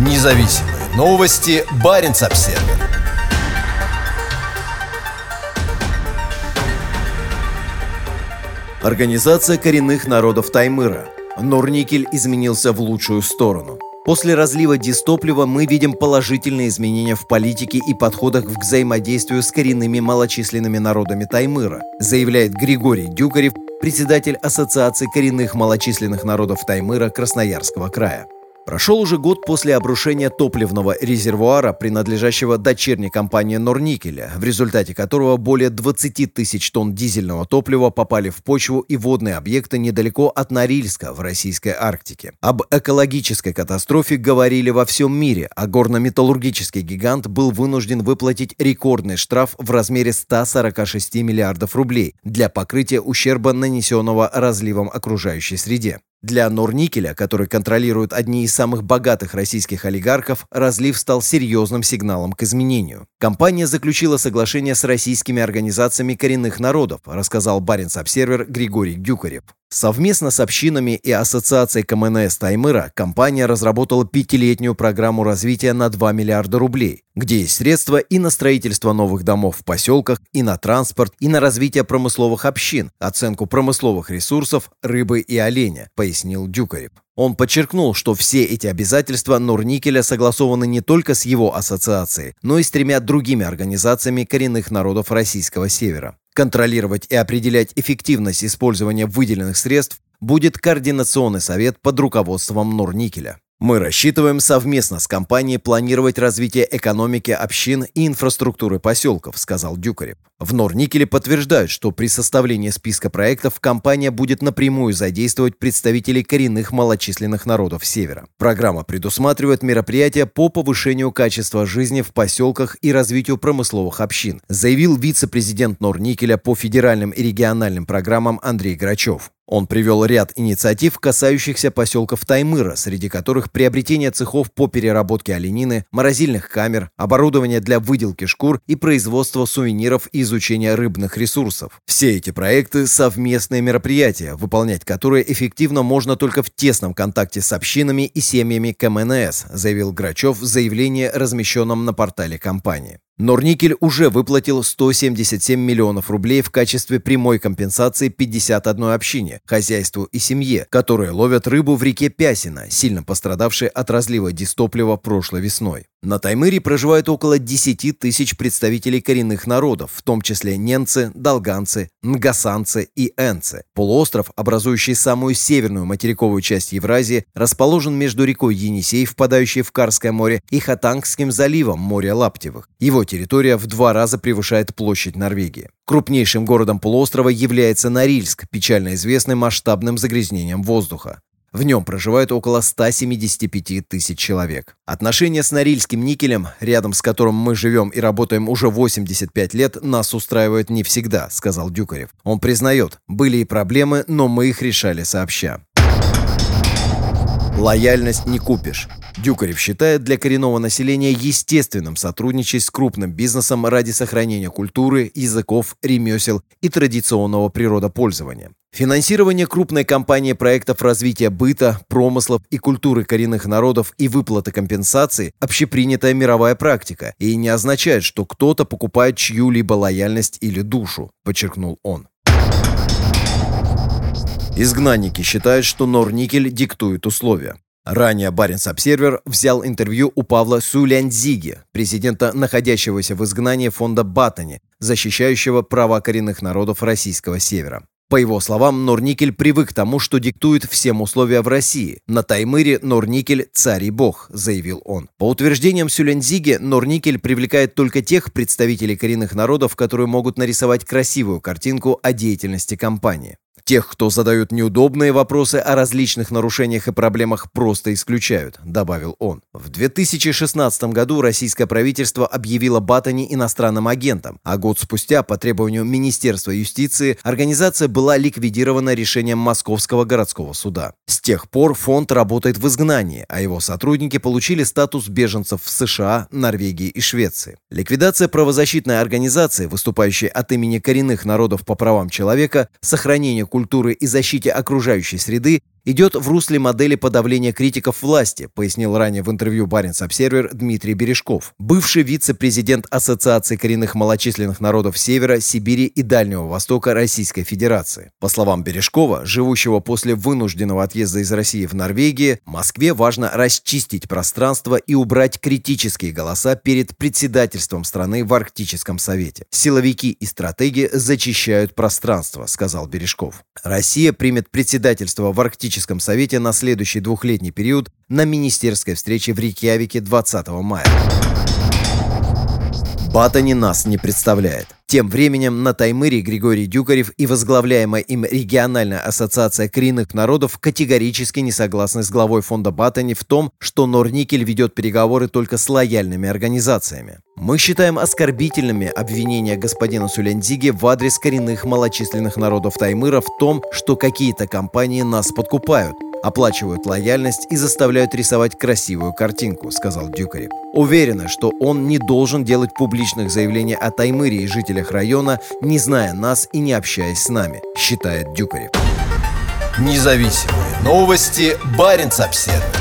Независимые новости. Барин обсерва Организация коренных народов Таймыра. Норникель изменился в лучшую сторону. После разлива дистоплива мы видим положительные изменения в политике и подходах к взаимодействию с коренными малочисленными народами Таймыра, заявляет Григорий Дюкарев, председатель Ассоциации коренных малочисленных народов Таймыра Красноярского края. Прошел уже год после обрушения топливного резервуара, принадлежащего дочерней компании Норникеля, в результате которого более 20 тысяч тонн дизельного топлива попали в почву и водные объекты недалеко от Норильска в российской Арктике. Об экологической катастрофе говорили во всем мире, а горно-металлургический гигант был вынужден выплатить рекордный штраф в размере 146 миллиардов рублей для покрытия ущерба, нанесенного разливом окружающей среде. Для Норникеля, который контролирует одни из самых богатых российских олигархов, разлив стал серьезным сигналом к изменению. Компания заключила соглашение с российскими организациями коренных народов, рассказал Баренц-Обсервер Григорий Дюкарев. Совместно с общинами и ассоциацией КМНС Таймыра компания разработала пятилетнюю программу развития на 2 миллиарда рублей, где есть средства и на строительство новых домов в поселках, и на транспорт, и на развитие промысловых общин, оценку промысловых ресурсов, рыбы и оленя, пояснил Дюкарев. Он подчеркнул, что все эти обязательства Норникеля согласованы не только с его ассоциацией, но и с тремя другими организациями коренных народов Российского Севера. Контролировать и определять эффективность использования выделенных средств будет Координационный совет под руководством Норникеля. Мы рассчитываем совместно с компанией планировать развитие экономики общин и инфраструктуры поселков, сказал Дюкарев. В Норникеле подтверждают, что при составлении списка проектов компания будет напрямую задействовать представителей коренных малочисленных народов Севера. Программа предусматривает мероприятия по повышению качества жизни в поселках и развитию промысловых общин, заявил вице-президент Норникеля по федеральным и региональным программам Андрей Грачев. Он привел ряд инициатив, касающихся поселков Таймыра, среди которых приобретение цехов по переработке оленины, морозильных камер, оборудование для выделки шкур и производства сувениров и изучения рыбных ресурсов. Все эти проекты – совместные мероприятия, выполнять которые эффективно можно только в тесном контакте с общинами и семьями КМНС, заявил Грачев в заявлении, размещенном на портале компании. Норникель уже выплатил 177 миллионов рублей в качестве прямой компенсации 51 общине, хозяйству и семье, которые ловят рыбу в реке Пясина, сильно пострадавшей от разлива дистоплива прошлой весной. На Таймыре проживает около 10 тысяч представителей коренных народов, в том числе ненцы, долганцы, нгасанцы и энцы. Полуостров, образующий самую северную материковую часть Евразии, расположен между рекой Енисей, впадающей в Карское море, и Хатангским заливом, море Лаптевых. Его территория в два раза превышает площадь Норвегии. Крупнейшим городом полуострова является Норильск, печально известный масштабным загрязнением воздуха. В нем проживает около 175 тысяч человек. Отношения с Норильским никелем, рядом с которым мы живем и работаем уже 85 лет, нас устраивают не всегда, сказал Дюкарев. Он признает, были и проблемы, но мы их решали сообща. Лояльность не купишь. Дюкарев считает для коренного населения естественным сотрудничать с крупным бизнесом ради сохранения культуры, языков, ремесел и традиционного природопользования. Финансирование крупной компании проектов развития быта, промыслов и культуры коренных народов и выплаты компенсаций – общепринятая мировая практика и не означает, что кто-то покупает чью-либо лояльность или душу, подчеркнул он. Изгнанники считают, что Норникель диктует условия. Ранее Баренц Обсервер взял интервью у Павла Суляньзиги, президента находящегося в изгнании фонда Батани, защищающего права коренных народов российского севера. По его словам, Норникель привык к тому, что диктует всем условия в России. На Таймыре Норникель – царь и бог, заявил он. По утверждениям Сюлензиге, Норникель привлекает только тех представителей коренных народов, которые могут нарисовать красивую картинку о деятельности компании. Тех, кто задают неудобные вопросы о различных нарушениях и проблемах, просто исключают», — добавил он. В 2016 году российское правительство объявило Батани иностранным агентом, а год спустя, по требованию Министерства юстиции, организация была ликвидирована решением Московского городского суда. С тех пор фонд работает в изгнании, а его сотрудники получили статус беженцев в США, Норвегии и Швеции. Ликвидация правозащитной организации, выступающей от имени коренных народов по правам человека, сохранение культуры и защите окружающей среды идет в русле модели подавления критиков власти, пояснил ранее в интервью Баренц Обсервер Дмитрий Бережков, бывший вице-президент Ассоциации коренных малочисленных народов Севера, Сибири и Дальнего Востока Российской Федерации. По словам Бережкова, живущего после вынужденного отъезда из России в Норвегии, Москве важно расчистить пространство и убрать критические голоса перед председательством страны в Арктическом Совете. Силовики и стратеги зачищают пространство, сказал Бережков. Россия примет председательство в Арктическом Совете на следующий двухлетний период на министерской встрече в Рейкьявике 20 мая. Батани нас не представляет. Тем временем на Таймыре Григорий Дюкарев и возглавляемая им региональная ассоциация коренных народов категорически не согласны с главой фонда Батани в том, что Норникель ведет переговоры только с лояльными организациями. Мы считаем оскорбительными обвинения господина Сулянзиги в адрес коренных малочисленных народов Таймыра в том, что какие-то компании нас подкупают – оплачивают лояльность и заставляют рисовать красивую картинку», — сказал Дюкарев. Уверены, что он не должен делать публичных заявлений о Таймыре и жителях района, не зная нас и не общаясь с нами, считает Дюкарев. Независимые новости. Барин обседный.